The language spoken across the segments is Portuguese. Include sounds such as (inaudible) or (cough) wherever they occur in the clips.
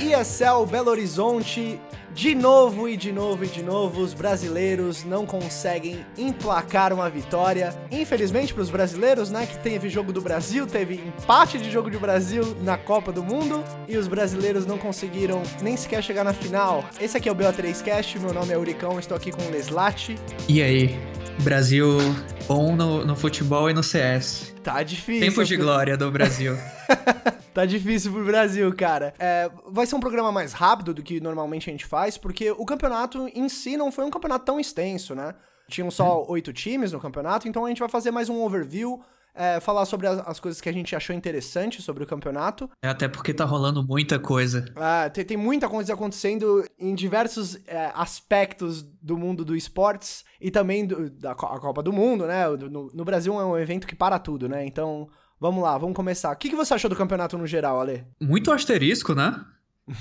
ESL Belo Horizonte, de novo e de novo e de novo, os brasileiros não conseguem emplacar uma vitória. Infelizmente para os brasileiros, né, que teve jogo do Brasil, teve empate de jogo do Brasil na Copa do Mundo e os brasileiros não conseguiram nem sequer chegar na final. Esse aqui é o BO3 Cast, meu nome é Uricão, estou aqui com o Leslate. E aí, Brasil bom no, no futebol e no CS. Tá difícil. Tempo de glória do Brasil. (laughs) Tá difícil pro Brasil, cara. É, vai ser um programa mais rápido do que normalmente a gente faz, porque o campeonato em si não foi um campeonato tão extenso, né? Tinham só oito times no campeonato, então a gente vai fazer mais um overview, é, falar sobre as, as, coisas que a gente achou interessante sobre o campeonato. É, até porque tá rolando muita coisa. É, tem, tem muita coisa acontecendo em diversos é, aspectos do mundo do esportes e também do, da Copa do Mundo, né? No, no Brasil é um evento que para tudo, né? Então Vamos lá, vamos começar. O que, que você achou do campeonato no geral, Ale? Muito asterisco, né?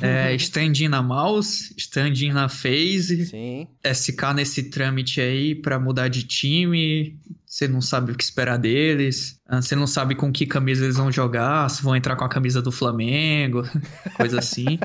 É, (laughs) standing na mouse, standing na phase. Sim. SK nesse trâmite aí pra mudar de time. Você não sabe o que esperar deles. Ah, você não sabe com que camisa eles vão jogar. Se vão entrar com a camisa do Flamengo. (laughs) coisa assim.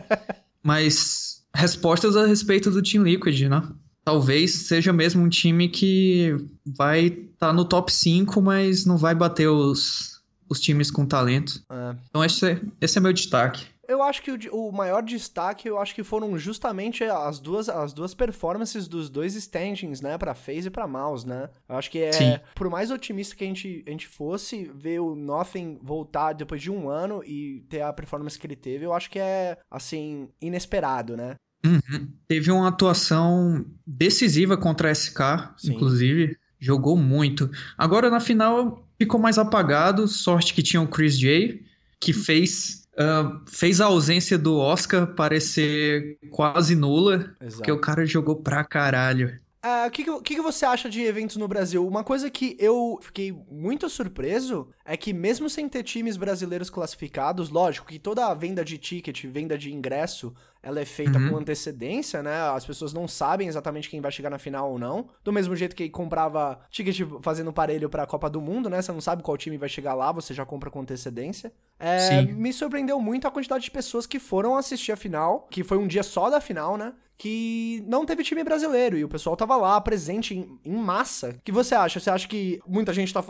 Mas respostas a respeito do Team Liquid, né? Talvez seja mesmo um time que vai estar tá no top 5, mas não vai bater os os times com talento. É. Então esse é, esse é meu destaque. Eu acho que o, o, maior destaque, eu acho que foram justamente as duas, as duas performances dos dois standings, né? Pra Phase e pra Mouse, né? Eu acho que é. Sim. Por mais otimista que a gente, a gente fosse, ver o Nothing voltar depois de um ano e ter a performance que ele teve, eu acho que é, assim, inesperado, né? Uhum. Teve uma atuação decisiva contra a SK, Sim. inclusive. Jogou muito. Agora na final ficou mais apagado. Sorte que tinha o Chris J, que fez, uh, fez a ausência do Oscar parecer quase nula. Exato. Porque o cara jogou pra caralho. O uh, que, que, que, você acha de eventos no Brasil? Uma coisa que eu fiquei muito surpreso é que, mesmo sem ter times brasileiros classificados, lógico que toda a venda de ticket, venda de ingresso, ela é feita uhum. com antecedência, né? As pessoas não sabem exatamente quem vai chegar na final ou não. Do mesmo jeito que comprava ticket fazendo parelho pra Copa do Mundo, né? Você não sabe qual time vai chegar lá, você já compra com antecedência. É, me surpreendeu muito a quantidade de pessoas que foram assistir a final, que foi um dia só da final, né? Que não teve time brasileiro e o pessoal tava lá presente em, em massa. O que você acha? Você acha que muita gente tá.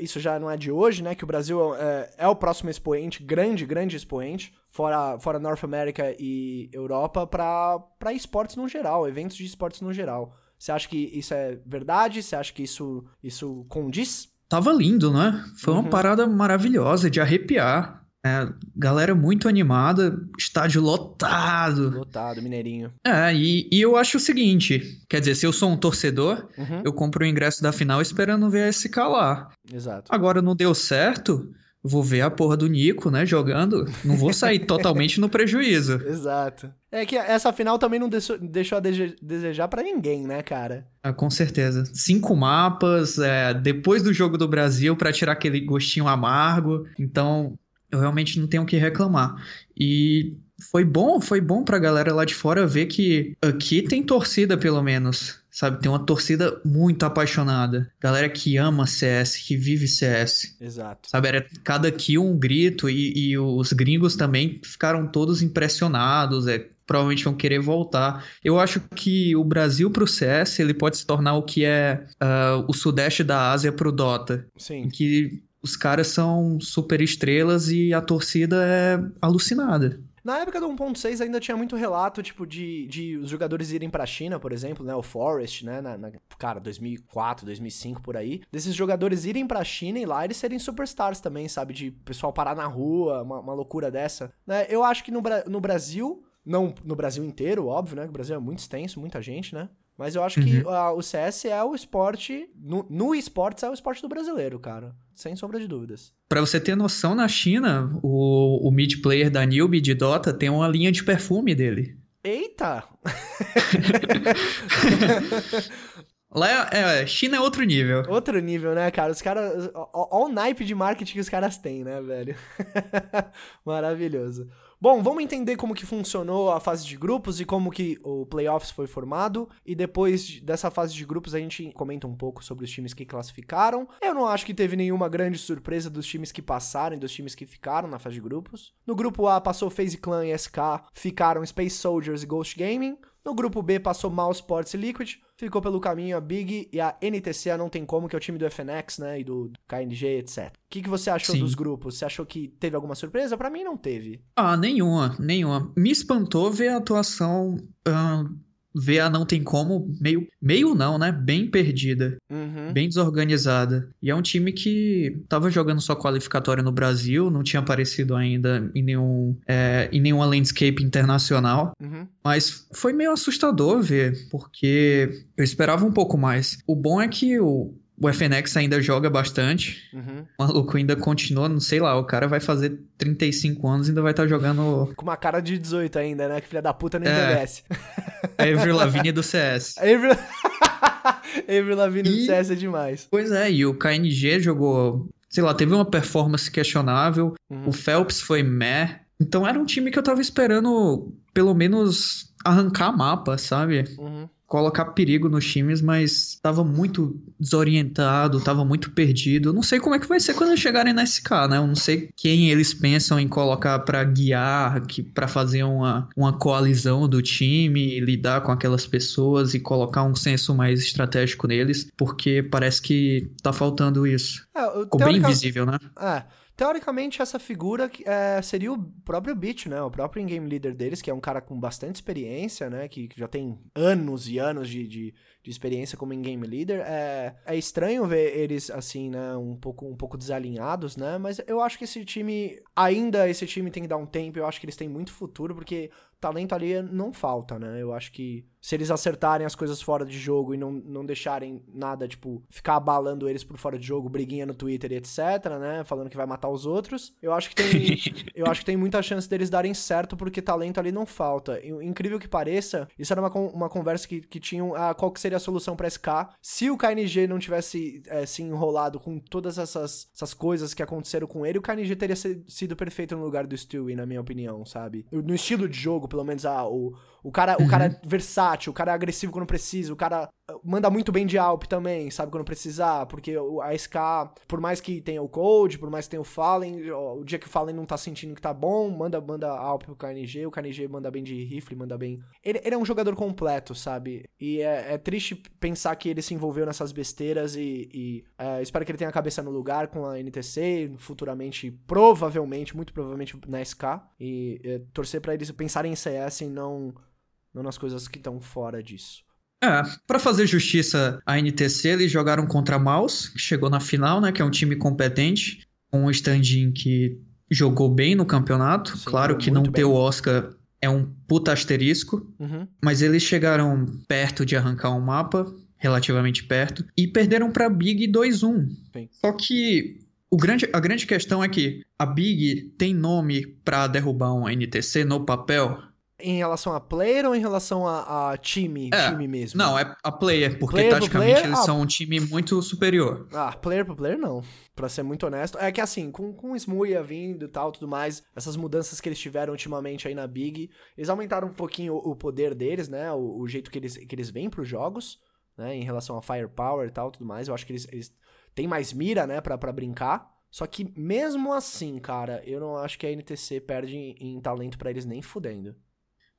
Isso já não é de hoje, né? Que o Brasil é, é o próximo expoente, grande, grande expoente fora, fora North America e Europa, para esportes no geral, eventos de esportes no geral. Você acha que isso é verdade? Você acha que isso, isso condiz? Tava lindo, né? Foi uma uhum. parada maravilhosa, de arrepiar. É, galera muito animada, estádio lotado. Lotado, Mineirinho. É, e, e eu acho o seguinte: quer dizer, se eu sou um torcedor, uhum. eu compro o ingresso da final esperando ver a SK lá. Exato. Agora não deu certo, vou ver a porra do Nico, né, jogando, não vou sair (laughs) totalmente no prejuízo. Exato. É que essa final também não deixou, deixou a desejar para ninguém, né, cara? Ah, com certeza. Cinco mapas, é, depois do jogo do Brasil, para tirar aquele gostinho amargo. Então, eu realmente não tenho o que reclamar. E foi bom, foi bom pra galera lá de fora ver que aqui tem torcida, pelo menos sabe? Tem uma torcida muito apaixonada. Galera que ama CS, que vive CS. Exato. Sabe, era cada kill um grito e, e os gringos também ficaram todos impressionados, é, provavelmente vão querer voltar. Eu acho que o Brasil pro CS, ele pode se tornar o que é uh, o sudeste da Ásia pro Dota. Sim. Que os caras são super estrelas e a torcida é alucinada. Na época do 1.6 ainda tinha muito relato, tipo, de, de os jogadores irem pra China, por exemplo, né? O Forest, né? Na, na, cara, 2004, 2005, por aí. Desses jogadores irem pra China e lá eles serem superstars também, sabe? De pessoal parar na rua, uma, uma loucura dessa. Né? Eu acho que no, no Brasil, não no Brasil inteiro, óbvio, né? O Brasil é muito extenso, muita gente, né? Mas eu acho uhum. que uh, o CS é o esporte. No, no esportes é o esporte do brasileiro, cara. Sem sombra de dúvidas. Para você ter noção, na China, o, o mid player da Newbie de Dota tem uma linha de perfume dele. Eita! (laughs) Lá é, é, China é outro nível. Outro nível, né, cara? Os caras. Olha o naipe de marketing que os caras têm, né, velho? (laughs) Maravilhoso. Bom, vamos entender como que funcionou a fase de grupos e como que o playoffs foi formado. E depois dessa fase de grupos a gente comenta um pouco sobre os times que classificaram. Eu não acho que teve nenhuma grande surpresa dos times que passaram e dos times que ficaram na fase de grupos. No grupo A passou FaZe Clan e SK, ficaram Space Soldiers e Ghost Gaming. No grupo B passou Mouse Sports Liquid, ficou pelo caminho a Big e a NTC, a não tem como, que é o time do FNX, né, e do KNG, etc. O que, que você achou Sim. dos grupos? Você achou que teve alguma surpresa? Para mim não teve. Ah, nenhuma, nenhuma. Me espantou ver a atuação uh, VA não tem como, meio, meio não, né? Bem perdida, uhum. bem desorganizada. E é um time que tava jogando só qualificatória no Brasil, não tinha aparecido ainda em, nenhum, é, em nenhuma landscape internacional. Uhum. Mas foi meio assustador ver, porque eu esperava um pouco mais. O bom é que o, o FNX ainda joga bastante. Uhum. O maluco ainda continua, não sei lá, o cara vai fazer 35 anos e ainda vai estar tá jogando. Com uma cara de 18 ainda, né? Que filha da puta nem é. envelhece. (laughs) A Avery Lavigne do CS. Avery... Avery Lavigne e... do CS é demais. Pois é, e o KNG jogou. Sei lá, teve uma performance questionável. Uhum. O Phelps foi meh. Então era um time que eu tava esperando, pelo menos, arrancar mapa, sabe? Uhum colocar perigo nos times, mas estava muito desorientado, estava muito perdido. Eu não sei como é que vai ser quando chegarem na SK, né? Eu não sei quem eles pensam em colocar para guiar, para fazer uma, uma coalizão do time, lidar com aquelas pessoas e colocar um senso mais estratégico neles, porque parece que tá faltando isso. É, Ficou bem invisível, né? É. Teoricamente, essa figura é, seria o próprio Beach, né? O próprio in-game leader deles, que é um cara com bastante experiência, né? Que, que já tem anos e anos de, de, de experiência como in-game leader. É, é estranho ver eles, assim, né? Um pouco, um pouco desalinhados, né? Mas eu acho que esse time, ainda esse time tem que dar um tempo. Eu acho que eles têm muito futuro, porque talento ali não falta, né? Eu acho que se eles acertarem as coisas fora de jogo e não, não deixarem nada, tipo, ficar abalando eles por fora de jogo, briguinha no Twitter e etc, né? Falando que vai matar os outros, eu acho que tem, (laughs) eu acho que tem muita chance deles darem certo porque talento ali não falta. Incrível que pareça, isso era uma, uma conversa que, que tinham ah, qual que seria a solução para SK se o KNG não tivesse é, se enrolado com todas essas, essas coisas que aconteceram com ele, o KNG teria sido perfeito no lugar do Stewie, na minha opinião, sabe? No estilo de jogo, pelo menos ah, o, o cara, uhum. o cara é versátil, o cara é agressivo quando precisa, o cara uh, manda muito bem de Alp também, sabe, quando precisar, porque a SK, por mais que tenha o Code, por mais que tenha o Fallen, o dia que o Fallen não tá sentindo que tá bom, manda, manda Alp pro KNG, o KNG manda bem de rifle, manda bem... Ele, ele é um jogador completo, sabe, e é, é, triste pensar que ele se envolveu nessas besteiras e, e é, espero que ele tenha a cabeça no lugar com a NTC, futuramente, provavelmente, muito provavelmente na SK, e é, torcer para eles pensarem em CS e não não nas coisas que estão fora disso. É, para fazer justiça à NTC, eles jogaram contra a Maus, que chegou na final, né, que é um time competente, com um standing que jogou bem no campeonato. Sim, claro que não bem. ter o Oscar é um puta asterisco, uhum. mas eles chegaram perto de arrancar um mapa, relativamente perto, e perderam para Big 2-1. Só que o grande, a grande questão é que a Big tem nome para derrubar um NTC no papel, em relação a player ou em relação a, a time, é, time mesmo? Não, é a player, porque player taticamente player, eles ah, são um time muito superior. Ah, player pro player não. Pra ser muito honesto. É que assim, com, com o Smuia vindo e tal, tudo mais, essas mudanças que eles tiveram ultimamente aí na Big, eles aumentaram um pouquinho o, o poder deles, né? O, o, jeito que eles, que eles vêm pros jogos, né? Em relação a firepower e tal, tudo mais. Eu acho que eles, eles têm mais mira, né, pra, pra brincar. Só que mesmo assim, cara, eu não acho que a NTC perde em, em talento para eles nem fudendo.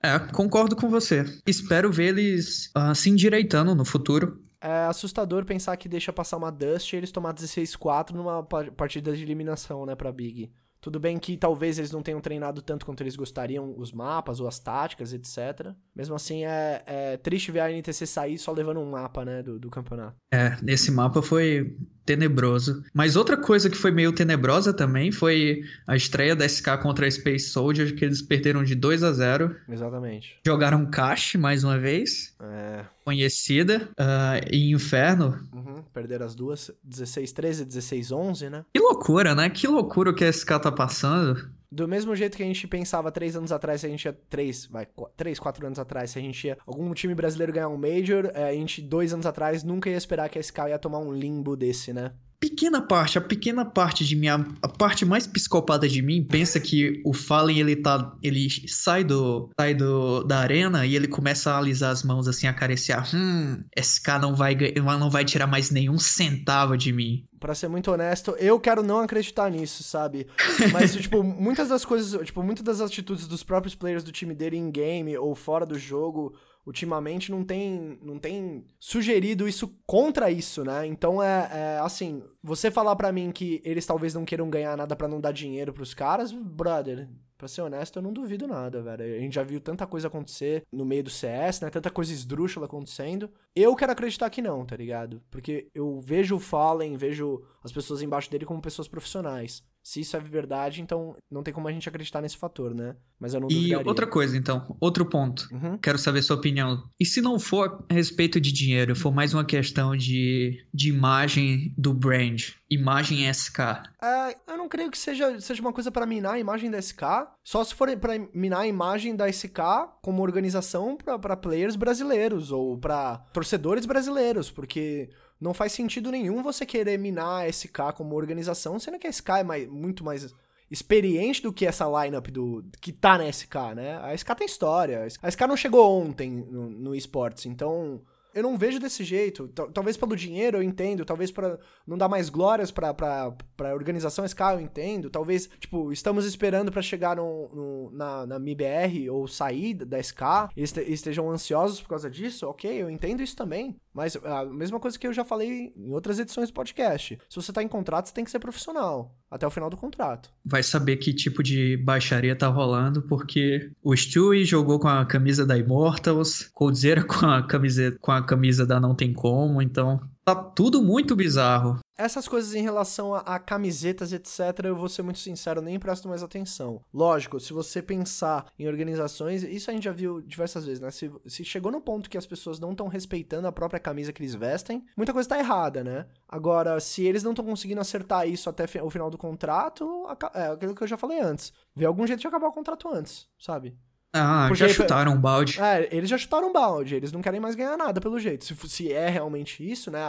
É, concordo com você. Espero ver eles uh, se endireitando no futuro. É assustador pensar que deixa passar uma Dust e eles tomar 16-4 numa partida de eliminação, né, pra Big. Tudo bem que talvez eles não tenham treinado tanto quanto eles gostariam os mapas ou as táticas, etc. Mesmo assim, é, é triste ver a NTC sair só levando um mapa, né, do, do campeonato. É, nesse mapa foi tenebroso. Mas outra coisa que foi meio tenebrosa também foi a estreia da SK contra a Space Soldier, que eles perderam de 2 a 0 Exatamente. Jogaram Cash mais uma vez. É. Conhecida. Uh, e Inferno. Uhum, perderam as duas. 16-13, 16-11, né? Que loucura, né? Que loucura o que a SK tá passando. Do mesmo jeito que a gente pensava três anos atrás, se a gente ia. Três, vai, três, quatro anos atrás, se a gente ia. Algum time brasileiro ganhar um Major, é, a gente, dois anos atrás, nunca ia esperar que a SK ia tomar um limbo desse, né? Pequena parte, a pequena parte de mim, a, a parte mais psicopata de mim, pensa que o Fallen, ele tá. Ele sai do. sai do, da arena e ele começa a alisar as mãos assim, acariciar. Hum, SK não vai, não vai tirar mais nenhum centavo de mim. Pra ser muito honesto, eu quero não acreditar nisso, sabe? Mas, tipo, muitas das coisas, tipo, muitas das atitudes dos próprios players do time dele em game ou fora do jogo ultimamente não tem, não tem sugerido isso contra isso, né? Então é, é assim, você falar para mim que eles talvez não queiram ganhar nada para não dar dinheiro pros caras, brother, Pra ser honesto, eu não duvido nada, velho. A gente já viu tanta coisa acontecer no meio do CS, né? Tanta coisa esdrúxula acontecendo. Eu quero acreditar que não, tá ligado? Porque eu vejo o Fallen, vejo as pessoas embaixo dele como pessoas profissionais. Se isso é verdade, então não tem como a gente acreditar nesse fator, né? Mas eu não E outra coisa, então, outro ponto. Uhum. Quero saber sua opinião. E se não for a respeito de dinheiro, for mais uma questão de, de imagem do brand, imagem SK? É, eu não creio que seja, seja uma coisa para minar a imagem da SK. Só se for para minar a imagem da SK como organização para players brasileiros ou para torcedores brasileiros, porque não faz sentido nenhum você querer minar a SK como organização, sendo que a SK é mais, muito mais experiente do que essa lineup do que tá na SK, né? A SK tem história. A SK não chegou ontem no, no esportes, então eu não vejo desse jeito. Talvez pelo dinheiro eu entendo, talvez para não dar mais glórias pra, pra, pra organização SK eu entendo. Talvez, tipo, estamos esperando para chegar no, no, na, na MIBR ou sair da SK, eles estejam ansiosos por causa disso, ok, eu entendo isso também. Mas a mesma coisa que eu já falei em outras edições do podcast. Se você tá em contrato, você tem que ser profissional até o final do contrato. Vai saber que tipo de baixaria tá rolando, porque o Stewie jogou com a camisa da Immortals, Coldzera com a camisa, com a camisa da Não Tem Como, então tá tudo muito bizarro. Essas coisas em relação a, a, camisetas, etc., eu vou ser muito sincero, nem presto mais atenção. Lógico, se você pensar em organizações, isso a gente já viu diversas vezes, né? Se, se chegou no ponto que as pessoas não estão respeitando a própria camisa que eles vestem, muita coisa tá errada, né? Agora, se eles não estão conseguindo acertar isso até o final do contrato, é aquilo que eu já falei antes. Vê algum jeito de acabar o contrato antes, sabe? Ah, Porque, já chutaram um balde. É, eles já chutaram um balde, eles não querem mais ganhar nada pelo jeito. Se, se é realmente isso, né?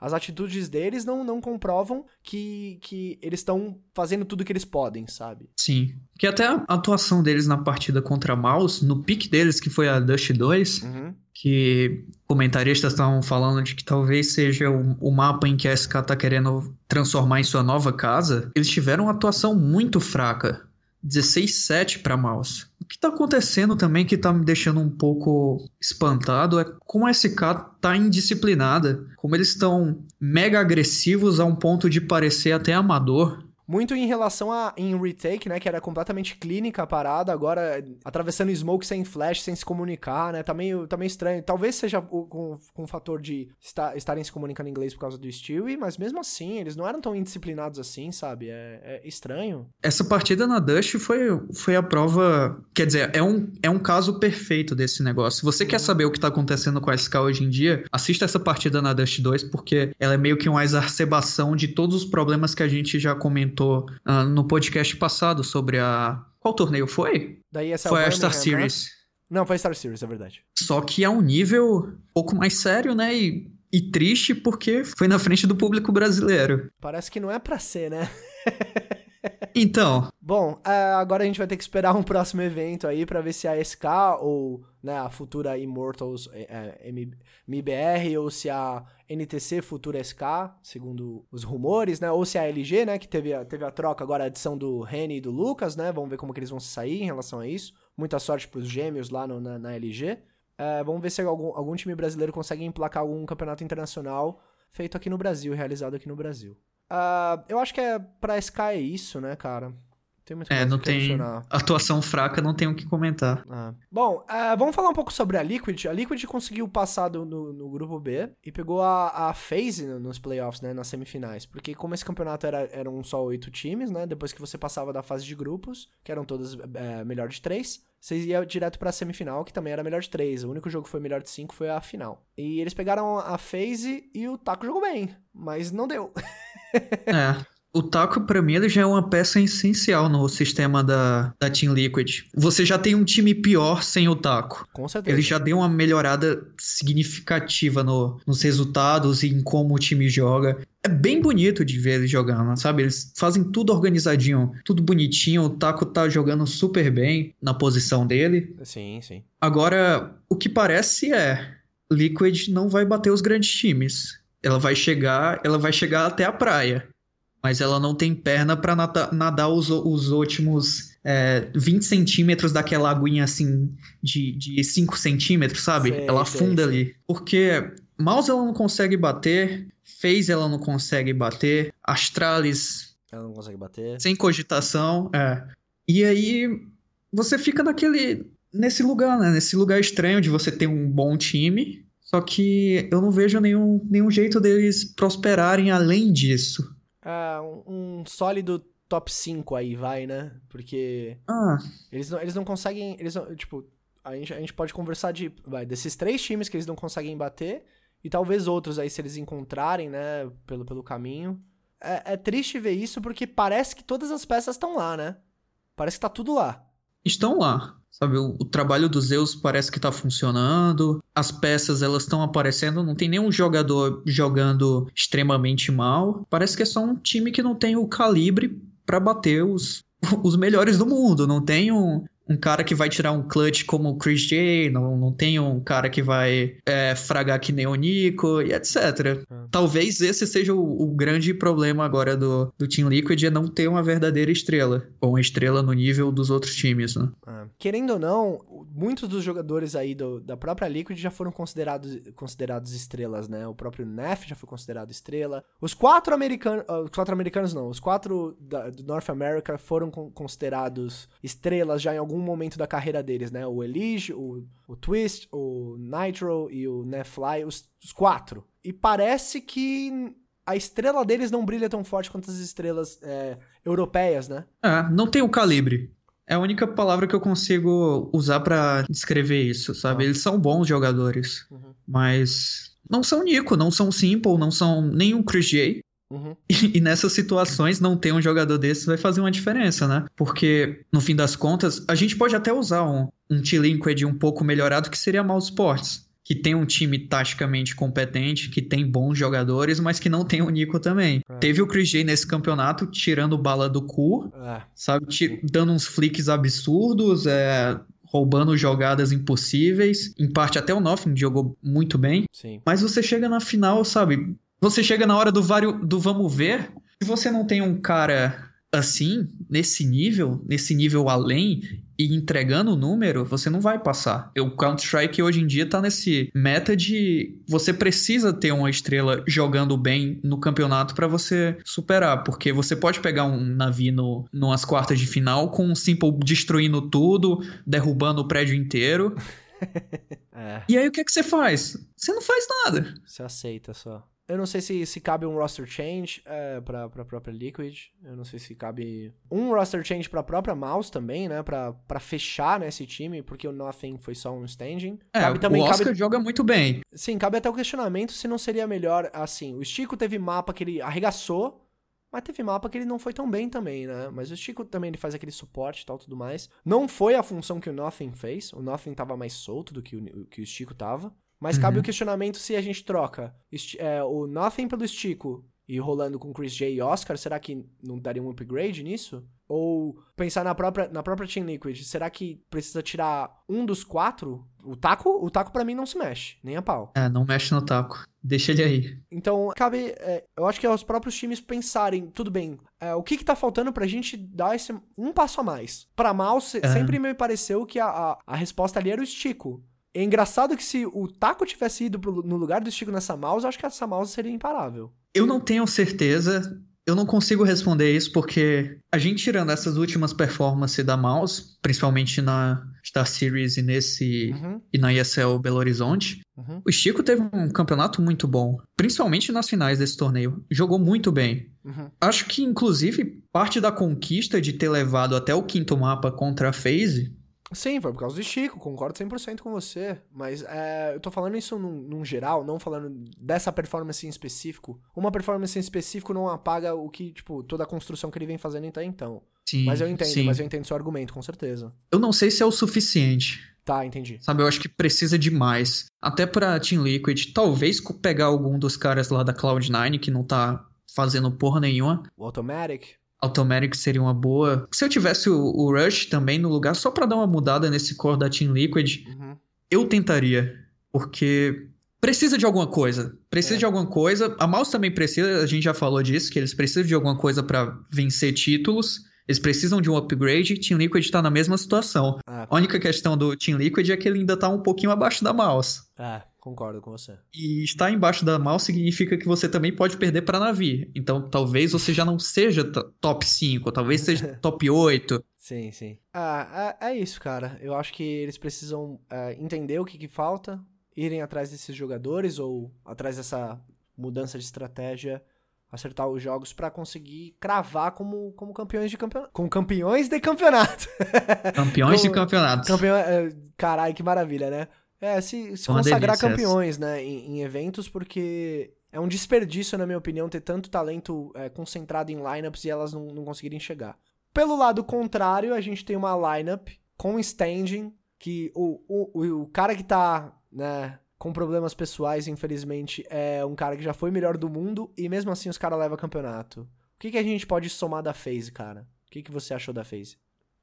As atitudes deles não, não comprovam que, que eles estão fazendo tudo que eles podem, sabe? Sim. Que até a atuação deles na partida contra Maus, no pique deles, que foi a Dust 2, uhum. que comentaristas estavam falando de que talvez seja o, o mapa em que a SK tá querendo transformar em sua nova casa, eles tiveram uma atuação muito fraca 16-7 para Mouse. O que está acontecendo também que está me deixando um pouco espantado é como a SK tá indisciplinada, como eles estão mega agressivos a um ponto de parecer até amador. Muito em relação a em retake, né? Que era completamente clínica a parada, agora atravessando smoke sem flash, sem se comunicar, né? Tá meio, tá meio estranho. Talvez seja o, com, com o fator de estar, estarem se comunicando em inglês por causa do Stewie, mas mesmo assim, eles não eram tão indisciplinados assim, sabe? É, é estranho. Essa partida na Dust foi, foi a prova. Quer dizer, é um, é um caso perfeito desse negócio. Se você quer uhum. saber o que tá acontecendo com a SK hoje em dia, assista essa partida na Dust 2, porque ela é meio que uma exacerbação de todos os problemas que a gente já comentou comentou uh, no podcast passado sobre a. Qual torneio foi? Daí essa foi a Star né? Series. Não, foi a Star Series, é verdade. Só que é um nível um pouco mais sério, né? E, e triste porque foi na frente do público brasileiro. Parece que não é pra ser, né? (laughs) Então. Bom, é, agora a gente vai ter que esperar um próximo evento aí para ver se a SK ou né, a futura Immortals é, é MIBR ou se a NTC futura SK, segundo os rumores, né? Ou se a LG, né? Que teve a, teve a troca agora, a adição do Reni e do Lucas, né? Vamos ver como que eles vão sair em relação a isso. Muita sorte pros gêmeos lá no, na, na, LG. É, vamos ver se algum, algum time brasileiro consegue emplacar algum campeonato internacional feito aqui no Brasil, realizado aqui no Brasil. Uh, eu acho que é pra SK é isso, né, cara? Tem muita é, não tem atuação fraca, não tem o que comentar. Ah. Bom, uh, vamos falar um pouco sobre a Liquid. A Liquid conseguiu passar no, no grupo B e pegou a, a FaZe nos playoffs, né, nas semifinais. Porque como esse campeonato era, eram só oito times, né, depois que você passava da fase de grupos, que eram todas é, melhor de três, você ia direto pra semifinal, que também era melhor de três. O único jogo que foi melhor de cinco foi a final. E eles pegaram a FaZe e o Taco jogou bem, mas não deu. (laughs) é. O Taco, pra mim, ele já é uma peça essencial no sistema da, da Team Liquid. Você já tem um time pior sem o Taco. Com certeza. Ele já deu uma melhorada significativa no, nos resultados e em como o time joga. É bem bonito de ver eles jogando, sabe? Eles fazem tudo organizadinho, tudo bonitinho. O Taco tá jogando super bem na posição dele. Sim, sim. Agora, o que parece é Liquid não vai bater os grandes times. Ela vai chegar, ela vai chegar até a praia, mas ela não tem perna para nadar, nadar, os, os últimos é, 20 centímetros daquela aguinha assim de, de 5 centímetros, sabe? Sei, ela afunda sei. ali. Porque Mouse ela não consegue bater, FaZe ela não consegue bater, Astralis Ela não consegue bater. sem cogitação, é. E aí você fica naquele nesse lugar, né? Nesse lugar estranho de você ter um bom time, só que eu não vejo nenhum, nenhum jeito deles prosperarem além disso. Ah, um, um sólido top 5 aí, vai, né? Porque Ah, eles não, eles não conseguem. Eles não, tipo, a gente, a gente pode conversar de. Vai, desses três times que eles não conseguem bater. E talvez outros aí, se eles encontrarem, né? Pelo, pelo caminho. É, é triste ver isso porque parece que todas as peças estão lá, né? Parece que tá tudo lá. Estão lá. Sabe, o, o trabalho dos Zeus parece que tá funcionando. As peças elas estão aparecendo, não tem nenhum jogador jogando extremamente mal. Parece que é só um time que não tem o calibre pra bater os, (laughs) os melhores do mundo. Não tem um, um cara que vai tirar um clutch como o Chris J, não, não tem um cara que vai é, fragar que nem o Nico e etc. Ah. Talvez esse seja o, o grande problema agora do, do Team Liquid, é não ter uma verdadeira estrela. Ou uma estrela no nível dos outros times, né? É. Querendo ou não, muitos dos jogadores aí do- da própria Liquid já foram considerados, considerados estrelas, né? O próprio Neff já foi considerado estrela. Os quatro americanos. os quatro americanos não, os quatro da, do North America foram con- considerados estrelas já em algum momento da carreira deles, né? O Elige, o, o Twist, o Nitro e o Neffly, os, os quatro. E parece que a estrela deles não brilha tão forte quanto as estrelas é, europeias, né? É, não tem o calibre. É a única palavra que eu consigo usar pra descrever isso, sabe? Tá. Eles são bons jogadores, Uhum. mas não são Nico, não são Simple, não são nenhum Chris J. Uhum. E, e nessas situações, não ter um jogador desses vai fazer uma diferença, né? Porque, no fim das contas, a gente pode até usar um, um T-Liquid um pouco melhorado, que seria Mouse Sports. Que tem um time taticamente competente, que tem bons jogadores, mas que não tem o Nico também. É. Teve o Chris J nesse campeonato tirando bala do cu, É. sabe? Ti- dando uns flicks absurdos, é, roubando jogadas impossíveis. Em parte, até o Nothing jogou muito bem. Sim. Mas você chega na final, sabe? Você chega na hora do, vario, do vamos ver. Se você não tem um cara assim, nesse nível, nesse nível além, e entregando o número, você não vai passar. O Counter-Strike hoje em dia tá nesse meta de você precisa ter uma estrela jogando bem no campeonato pra você superar, porque você pode pegar um Navi no, numas quartas de final com um Simple destruindo tudo, derrubando o prédio inteiro. (laughs) É. E aí o que é que você faz? Você não faz nada. Você aceita só. Eu não sei se, se cabe um roster change é, pra, pra própria Liquid. Eu não sei se cabe um roster change pra própria Mouse também, né? Pra, pra fechar né, esse time, porque o Nothing foi só um standing. É, cabe também, o Oscar cabe, joga muito bem. sim, cabe até o questionamento se não seria melhor, assim, o Stico teve mapa que ele arregaçou, mas teve mapa que ele não foi tão bem também, né? Mas o Stico também ele faz aquele suporte e tal, tudo mais. Não foi a função que o Nothing fez, o Nothing tava mais solto do que o, que o Stico tava. Mas cabe Uhum. o questionamento se a gente troca é, o Nothing pelo Stico e rolando com Chris J e Oscar, será que não daria um upgrade nisso? Ou pensar na própria, na própria Team Liquid, será que precisa tirar um dos quatro? O taco, o taco para mim não se mexe, nem a pau. É, não mexe no taco. Deixa ele aí. Então, cabe. é, eu acho que é os próprios times pensarem, tudo bem, é, o que que tá faltando pra gente dar esse um passo a mais? Pra mouse, É. sempre me pareceu que a, a, a resposta ali era o Stico. É engraçado que se o Taco tivesse ido pro- no lugar do Stico nessa mouse, eu acho que essa mouse seria imparável. Eu não tenho certeza. Eu não consigo responder isso porque a gente tirando essas últimas performances da Mouse, principalmente na Star Series e nesse Uhum, e na ESL Belo Horizonte, uhum, o Chico teve um campeonato muito bom, principalmente nas finais desse torneio. Jogou muito bem. uhum. Acho que inclusive parte da conquista de ter levado até o quinto mapa contra a FaZe Sim, foi por causa do Chico, concordo 100% com você. Mas é, eu tô falando isso num, num, geral, não falando dessa performance em específico. Uma performance em específico não apaga o que, tipo, toda a construção que ele vem fazendo até então. Sim, mas eu entendo, sim. mas eu entendo seu argumento, com certeza. Eu não sei se é o suficiente. Tá, entendi. Sabe, eu acho que precisa de mais. Até pra Team Liquid, talvez pegar algum dos caras lá da Cloud9 que não tá fazendo porra nenhuma. O Automatic? Automatic seria uma boa. Se eu tivesse o, o Rush também no lugar, só para dar uma mudada nesse core da Team Liquid, uhum. eu tentaria. Porque precisa de alguma coisa. Precisa é. de alguma coisa. A Mouse também precisa, a gente já falou disso, que eles precisam de alguma coisa para vencer títulos. Eles precisam de um upgrade. Team Liquid tá na mesma situação. Ah, a única questão do Team Liquid é que ele ainda tá um pouquinho abaixo da Mouse. É, concordo com você. E estar embaixo da Mouse significa que você também pode perder para Navi. Então talvez você já não seja top 5, talvez seja (laughs) top 8. Sim, sim. Ah, é, é, isso, cara. Eu acho que eles precisam é, entender o que, que falta, irem atrás desses jogadores ou atrás dessa mudança de estratégia acertar os jogos para conseguir cravar como, como campeões de campeonato. Como campeões de campeonato. (laughs) Campeões de campeonato. Campeão, é, caralho, que maravilha, né? É, se, se consagrar campeões, né, em, em, eventos, porque é um desperdício, na minha opinião, ter tanto talento é, concentrado em lineups e elas não, não conseguirem chegar. Pelo lado contrário, a gente tem uma lineup com standing, que o, o, o cara que tá, né, com problemas pessoais, infelizmente, é um cara que já foi melhor do mundo e mesmo assim os caras levam campeonato. O que, que a gente pode somar da FaZe, cara? O que, que você achou da FaZe?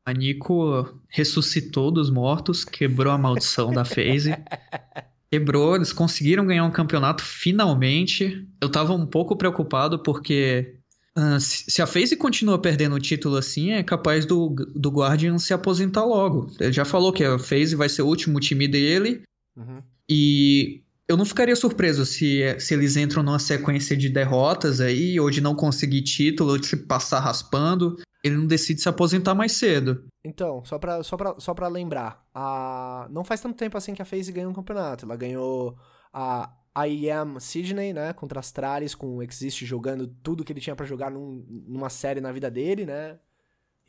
A Nico ressuscitou dos mortos, quebrou a maldição da FaZe. (laughs) Quebrou, eles conseguiram ganhar um campeonato finalmente. Eu tava um pouco preocupado porque uh, se a FaZe continua perdendo o título assim, é capaz do, do Guardian se aposentar logo. Ele já falou que a FaZe vai ser o último time dele. Uhum. E eu não ficaria surpreso se, se eles entram numa sequência de derrotas aí, ou de não conseguir título, ou de se passar raspando. Ele não decide se aposentar mais cedo. Então, só pra, só pra, só pra lembrar, a... não faz tanto tempo assim que a FaZe ganhou um campeonato. Ela ganhou a IEM Sydney, né, contra as Astralis, com o Exist jogando tudo que ele tinha para jogar num, numa série na vida dele, né?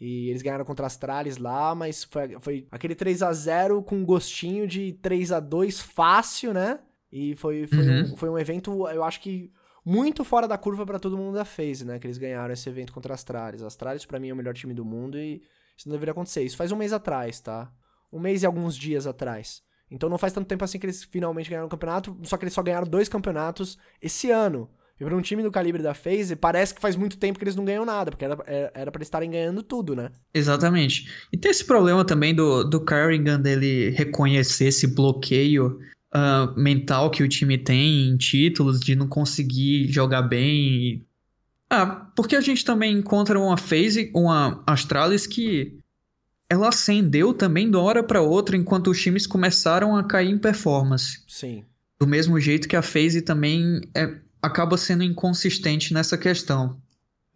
E eles ganharam contra as Astralis lá, mas foi, foi aquele 3 a 0 com gostinho de 3 a 2 fácil, né? E foi, foi, uhum. um, foi um evento, eu acho que muito fora da curva para todo mundo da FaZe, né? Que eles ganharam esse evento contra as Astralis. As Astralis, pra mim, é o melhor time do mundo e isso não deveria acontecer. Isso faz um mês atrás, tá? Um mês e alguns dias atrás. Então não faz tanto tempo assim que eles finalmente ganharam o campeonato, só que eles só ganharam dois campeonatos esse ano. E pra um time do calibre da FaZe, parece que faz muito tempo que eles não ganham nada, porque era, é, era eles estarem ganhando tudo, né? Exatamente. E tem esse problema também do, do Carrigan dele reconhecer esse bloqueio uh, mental que o time tem em títulos, de não conseguir jogar bem. Ah, porque a gente também encontra uma FaZe, uma Astralis que ela acendeu também de uma hora para outra enquanto os times começaram a cair em performance. Sim. Do mesmo jeito que a FaZe também é acaba sendo inconsistente nessa questão.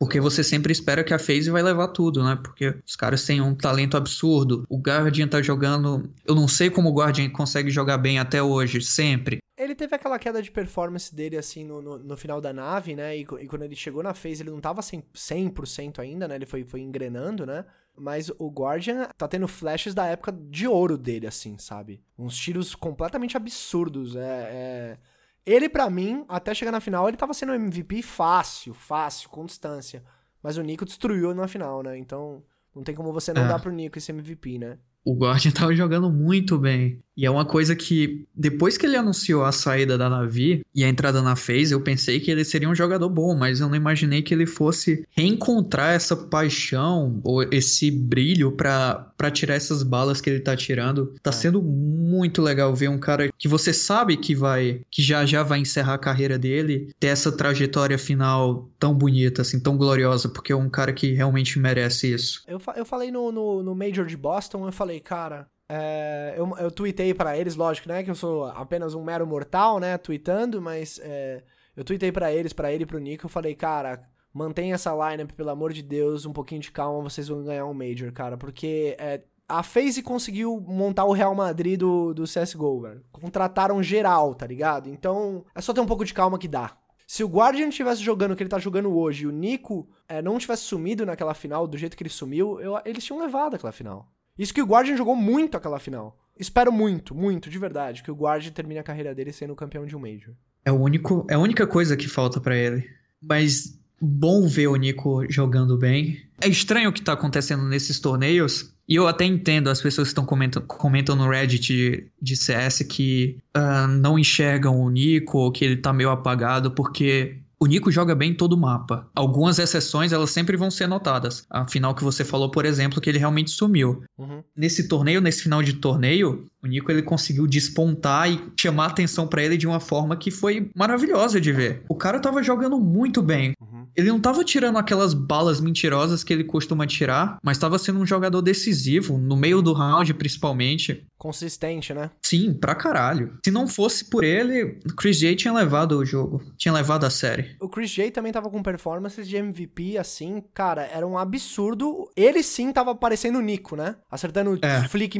Porque você sempre espera que a FaZe vai levar tudo, né? Porque os caras têm um talento absurdo. O Guardian tá jogando. Eu não sei como o Guardian consegue jogar bem até hoje, sempre. Ele teve aquela queda de performance dele, assim, no, no, no final da nave, né? E, e, quando ele chegou na FaZe, ele não tava 100%, 100% ainda, né? Ele foi, foi engrenando, né? Mas o Guardian tá tendo flashes da época de ouro dele, assim, sabe? Uns tiros completamente absurdos. é... é ele, para mim, até chegar na final, ele tava sendo MVP fácil, fácil, com distância. Mas o Nico destruiu na final, né? Então, não tem como você não é. dar pro Nico esse MVP, né? O Guardian (laughs) tava jogando muito bem. E é uma coisa que, depois que ele anunciou a saída da Navi e a entrada na FaZe, eu pensei que ele seria um jogador bom, mas eu não imaginei que ele fosse reencontrar essa paixão ou esse brilho para tirar essas balas que ele tá tirando. Tá é. sendo muito legal ver um cara que você sabe que vai, que já já vai encerrar a carreira dele, ter essa trajetória final tão bonita, assim, tão gloriosa, porque é um cara que realmente merece isso. Eu, fa eu falei no, no, no Major de Boston, eu falei, cara, é, eu, eu tuitei para eles, lógico, né? Que eu sou apenas um mero mortal, né? Tweetando, mas é, eu tuitei para eles, para ele e pro Nico. Eu falei, cara, mantenha essa lineup, pelo amor de Deus, um pouquinho de calma, vocês vão ganhar um Major, cara. Porque é, a FaZe conseguiu montar o Real Madrid do, do CSGO, velho. Contrataram geral, tá ligado? Então, é só ter um pouco de calma que dá. Se o Guardian estivesse jogando o que ele tá jogando hoje e o Nico é, não tivesse sumido naquela final do jeito que ele sumiu, eu, eles tinham levado aquela final. Isso que o Guardian jogou muito aquela final. Espero muito, muito, de verdade, que o Guardian termine a carreira dele sendo campeão de um Major. É, o único, é a única coisa que falta para ele. Mas bom ver o Nico jogando bem. É estranho o que tá acontecendo nesses torneios. E eu até entendo as pessoas que estão comentam, comentam no Reddit de, de CS que uh, não enxergam o Nico ou que ele tá meio apagado, porque o Nico joga bem em todo o mapa. Algumas exceções, elas sempre vão ser notadas. Afinal, que você falou, por exemplo, que ele realmente sumiu. Uhum. Nesse torneio, nesse final de torneio, o Nico ele conseguiu despontar e chamar atenção para ele de uma forma que foi maravilhosa de ver. O cara tava jogando muito bem. Uhum. Ele não tava tirando aquelas balas mentirosas que ele costuma tirar, mas tava sendo um jogador decisivo, no meio do round principalmente. Consistente, né? Sim, pra caralho. Se não fosse por ele, o Chris J tinha levado o jogo, tinha levado a série. O Chris J também tava com performances de MVP, assim, cara, era um absurdo. Ele sim tava parecendo o Nico, né? Acertando é. flick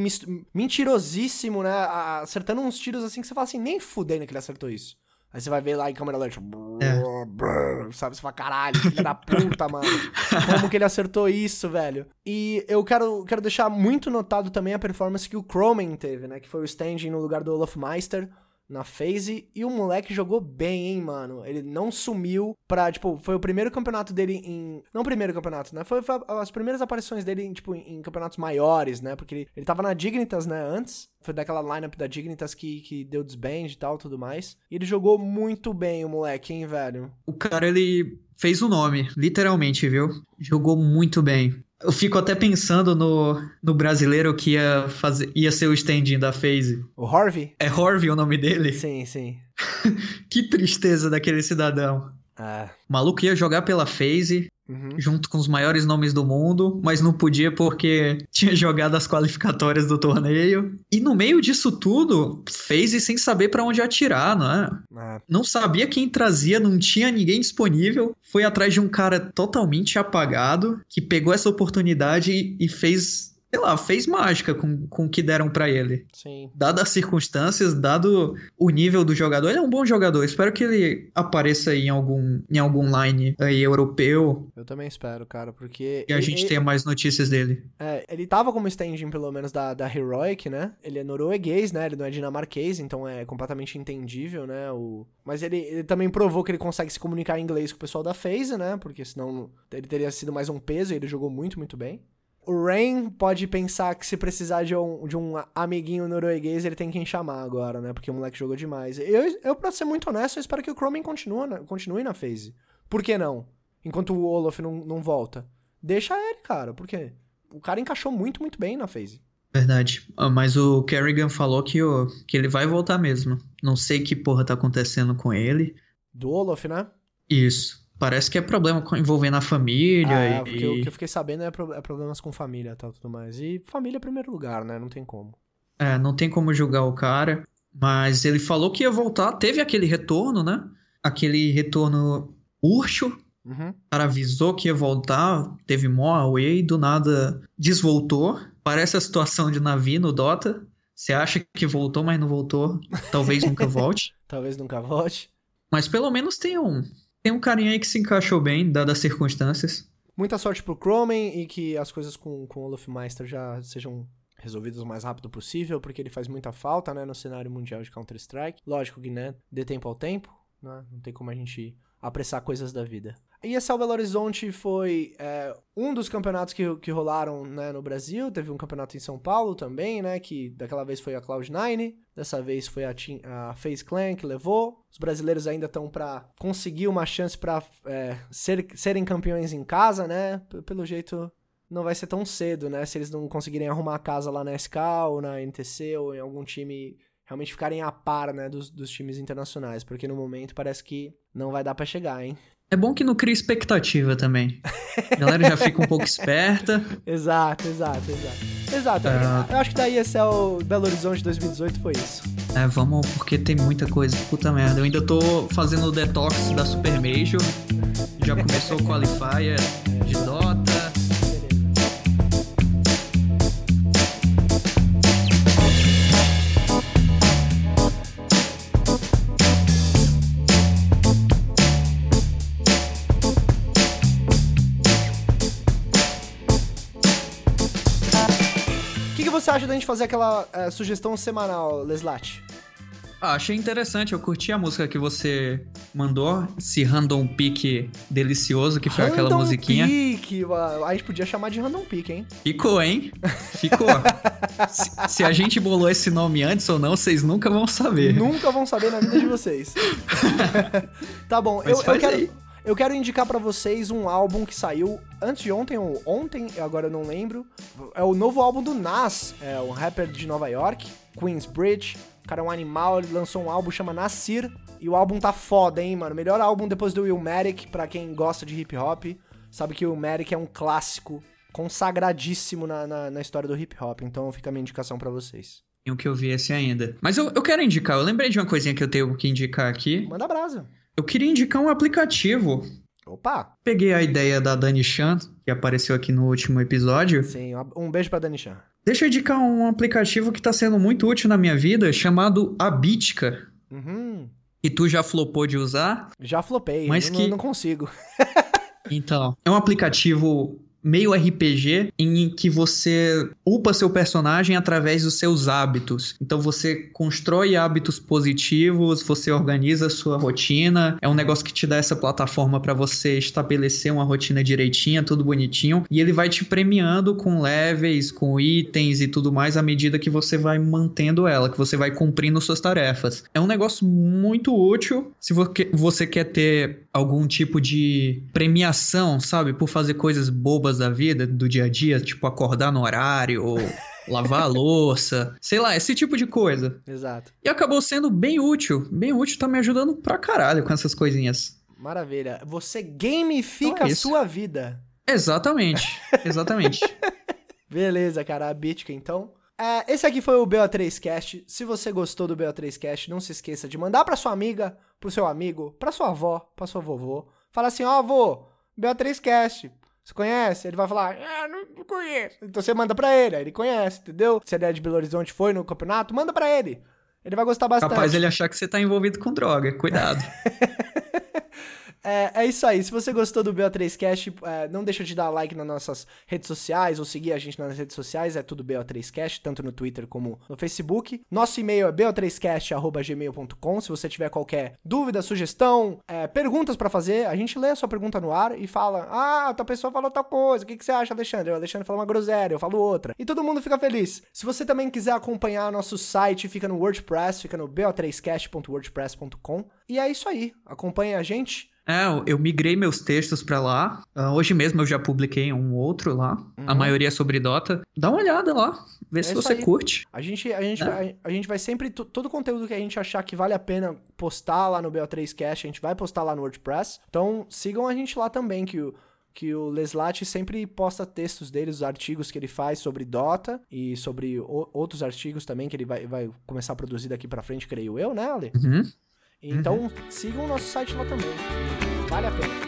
mentirosíssimo, né? Acertando uns tiros assim que você fala assim, nem fudendo que ele acertou isso. Aí você vai ver lá em câmera lenta, é. sabe? Você fala, caralho, filha da puta, mano. Como que ele acertou isso, velho? E eu quero, quero deixar muito notado também a performance que o Croman teve, né? Que foi o standing no lugar do Olaf Meister na phase e o moleque jogou bem, hein, mano. Ele não sumiu pra, tipo, foi o primeiro campeonato dele em. Não o primeiro campeonato, né? Foi, foi as primeiras aparições dele em, tipo, em campeonatos maiores, né? Porque ele, ele tava na Dignitas, né, antes. Foi daquela lineup da Dignitas que, que deu desband e tal, tudo mais. E ele jogou muito bem, o moleque, hein, velho. O cara, ele fez o nome, literalmente, viu? Jogou muito bem. Eu fico até pensando no, no brasileiro que ia, fazer, ia ser o standing da FaZe. O Harvey? É Harvey o nome dele? Sim, sim. (laughs) que tristeza daquele cidadão. É. O maluco ia jogar pela FaZe, Uhum. junto com os maiores nomes do mundo, mas não podia porque (laughs) tinha jogado as qualificatórias do torneio. E no meio disso tudo, fez e sem saber para onde atirar, não é? é? Não sabia quem trazia, não tinha ninguém disponível. Foi atrás de um cara totalmente apagado que pegou essa oportunidade e fez sei lá, fez mágica com, com o que deram para ele. Sim. Dadas as circunstâncias, dado o nível do jogador, ele é um bom jogador. Espero que ele apareça em algum, em algum line aí europeu. Eu também espero, cara, porque. E a ele, gente ele, tenha mais notícias dele. É, ele tava como standing, pelo menos, da, da Heroic, né? Ele é norueguês, né? Ele não é dinamarquês, então é completamente entendível, né? O... Mas ele, ele também provou que ele consegue se comunicar em inglês com o pessoal da FaZe, né? Porque senão ele teria sido mais um peso e ele jogou muito, muito bem. O Rain pode pensar que se precisar de um, de um amiguinho norueguês, ele tem quem chamar agora, né? Porque o moleque jogou demais. Eu, eu pra ser muito honesto, eu espero que o Cromen continue, na, continue na phase. Por que não? Enquanto o Olaf não, não volta. Deixa ele, cara. Por quê? O cara encaixou muito, muito bem na phase. Verdade. Ah, mas o Kerrigan falou que, o, que ele vai voltar mesmo. Não sei que porra tá acontecendo com ele. Do Olaf, né? Isso. Parece que é problema envolvendo a família. Ah, e... o, que eu, o que eu fiquei sabendo é, pro, é problemas com família e tal, tudo mais. E família é primeiro lugar, né? Não tem como. É, não tem como julgar o cara. Mas ele falou que ia voltar. Teve aquele retorno, né? Aquele retorno urcho. Uhum. O cara avisou que ia voltar. Teve mó away. Do nada desvoltou. Parece a situação de Navi no Dota. Você acha que voltou, mas não voltou. Talvez nunca (laughs) volte. Talvez nunca volte. Mas pelo menos tem um, tem um carinha aí que se encaixou bem, dadas as circunstâncias. Muita sorte pro Cromen e que as coisas com, com o Olaf Meister já sejam resolvidas o mais rápido possível, porque ele faz muita falta, né, no cenário mundial de Counter-Strike. Lógico que, né, dê tempo ao tempo, né, não tem como a gente apressar coisas da vida. E esse Belo Horizonte foi é, um dos campeonatos que, que rolaram né, no Brasil. Teve um campeonato em São Paulo também, né? Que daquela vez foi a Cloud9. Dessa vez foi a, team, a FaZe Clan que levou. Os brasileiros ainda estão para conseguir uma chance para é, ser, serem campeões em casa, né? Pelo jeito, não vai ser tão cedo, né? Se eles não conseguirem arrumar a casa lá na SK ou na NTC ou em algum time realmente ficarem a par, né, dos, dos times internacionais, porque no momento parece que não vai dar para chegar, hein? É bom que não cria expectativa também. A galera já fica um pouco esperta. (laughs) Exato, exato, exato. Exato. Uh... Eu acho que daí esse é o Belo Horizonte 2018 foi isso. É, vamos, porque tem muita coisa. Puta merda. Eu ainda tô fazendo o detox da Super Major. Já começou o Qualifier de Dota. Acha da gente fazer aquela é, sugestão semanal, Leslat? Ah, achei interessante, eu curti a música que você mandou, esse random pick delicioso, que foi random aquela musiquinha. Pick, a gente podia chamar de random pick, hein? Ficou, hein? Ficou. (laughs) se, se, a gente bolou esse nome antes ou não, vocês nunca vão saber. Nunca vão saber na vida de vocês. (laughs) tá bom, eu, eu, quero, eu quero indicar para vocês um álbum que saiu antes de ontem ou ontem, agora eu não lembro. É o novo álbum do Nas, é um rapper de Nova York, Queensbridge. O cara é um animal, ele lançou um álbum chama Nasir. E o álbum tá foda, hein, mano? Melhor álbum depois do Illmatic, pra quem gosta de hip hop. Sabe que o Illmatic é um clássico consagradíssimo na, na, na história do hip hop. Então fica a minha indicação para vocês. o que eu vi esse ainda. Mas eu, eu quero indicar, eu lembrei de uma coisinha que eu tenho que indicar aqui. Manda brasa. Eu queria indicar um aplicativo. Opa! Peguei a ideia da Dani Chan, que apareceu aqui no último episódio. Sim, um beijo pra Dani Chan. Deixa eu indicar um aplicativo que tá sendo muito útil na minha vida, chamado Abitica. Uhum. E tu já flopou de usar? Já flopei, mas não, que... não consigo. (laughs) então, é um aplicativo meio RPG em que você upa seu personagem através dos seus hábitos. Então você constrói hábitos positivos, você organiza sua rotina. É um negócio que te dá essa plataforma para você estabelecer uma rotina direitinha, tudo bonitinho, e ele vai te premiando com levels, com itens e tudo mais à medida que você vai mantendo ela, que você vai cumprindo suas tarefas. É um negócio muito útil se você quer ter algum tipo de premiação, sabe, por fazer coisas bobas da vida, do dia a dia, tipo acordar no horário ou (laughs) lavar a louça, sei lá, esse tipo de coisa. Exato. E acabou sendo bem útil, bem útil, tá me ajudando pra caralho com essas coisinhas. Maravilha. Você gamifica então é a sua vida. Exatamente, (laughs) exatamente. Beleza, cara, a Bitka então. É, esse aqui foi o BO3Cast. Se você gostou do BO3Cast, não se esqueça de mandar pra sua amiga, pro seu amigo, pra sua avó, pra sua vovô. Fala assim, ó, oh, avô, BO3Cast. Você conhece? Ele vai falar, ah, não conheço. Então você manda pra ele, aí ele conhece, entendeu? Se ele é de Belo Horizonte foi no campeonato, manda pra ele. Ele vai gostar bastante. Capaz ele achar que você tá envolvido com droga, cuidado. (laughs) É, é isso aí. Se você gostou do BO3Cast, é, não deixa de dar like nas nossas redes sociais ou seguir a gente nas redes sociais. É tudo BO3Cast, tanto no Twitter como no Facebook. Nosso e-mail é bo3cast.gmail.com. Se você tiver qualquer dúvida, sugestão, é, perguntas para fazer, a gente lê a sua pergunta no ar e fala: Ah, tal pessoa falou tal coisa. O que, que você acha, Alexandre? O Alexandre falou uma groselha, eu falo outra. E todo mundo fica feliz. Se você também quiser acompanhar nosso site, fica no WordPress, fica no bo3cast.wordpress.com. E é isso aí. Acompanhe a gente. É, eu migrei meus textos para lá. Uh, hoje mesmo eu já publiquei um outro lá. Uhum. A maioria é sobre Dota. Dá uma olhada lá, vê é se você aí. curte. A gente, a, gente, é. vai, a gente vai sempre. Todo conteúdo que a gente achar que vale a pena postar lá no BO3Cast, a gente vai postar lá no WordPress. Então sigam a gente lá também, que o que o Leslat sempre posta textos dele, os artigos que ele faz sobre Dota e sobre o, outros artigos também que ele vai, vai começar a produzir daqui para frente, creio eu, né, Ale? Uhum. Então uhum. sigam o nosso site lá também. Vale a pena.